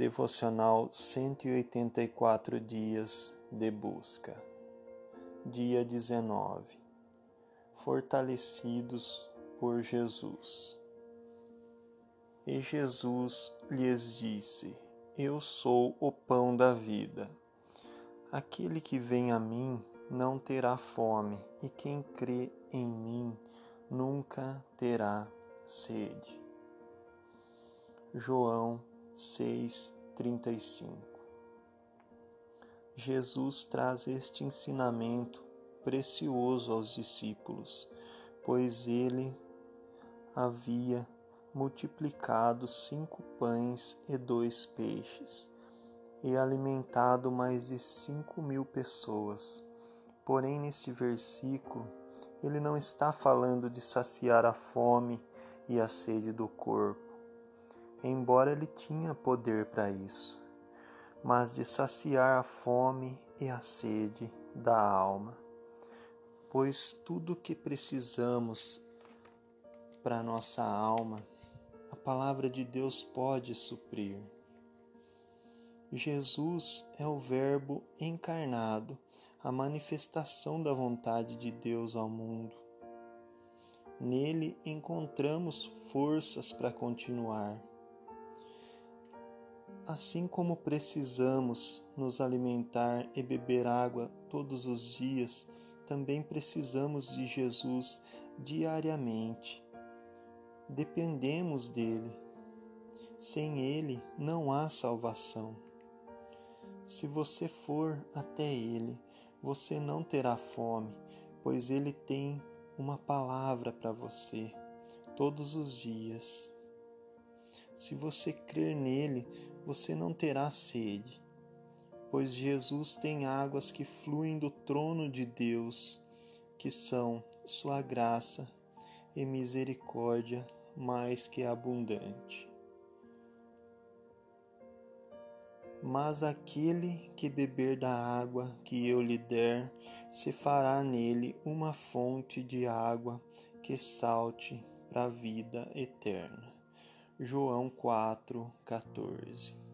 Devocional 184 dias de busca. Dia 19. Fortalecidos por Jesus. E Jesus lhes disse: Eu sou o pão da vida. Aquele que vem a mim não terá fome, e quem crê em mim nunca terá sede. João 6:35. Jesus traz este ensinamento precioso aos discípulos, pois ele havia multiplicado cinco pães e dois peixes e alimentado mais de cinco mil pessoas. Porém, neste versículo, ele não está falando de saciar a fome e a sede do corpo embora ele tinha poder para isso, mas de saciar a fome e a sede da alma. Pois tudo o que precisamos para nossa alma, a palavra de Deus pode suprir. Jesus é o Verbo encarnado, a manifestação da vontade de Deus ao mundo. Nele encontramos forças para continuar Assim como precisamos nos alimentar e beber água todos os dias, também precisamos de Jesus diariamente. Dependemos dele. Sem ele não há salvação. Se você for até ele, você não terá fome, pois ele tem uma palavra para você todos os dias. Se você crer nele, você não terá sede, pois Jesus tem águas que fluem do trono de Deus, que são sua graça e misericórdia mais que abundante. Mas aquele que beber da água que eu lhe der, se fará nele uma fonte de água que salte para a vida eterna. João 4, 14.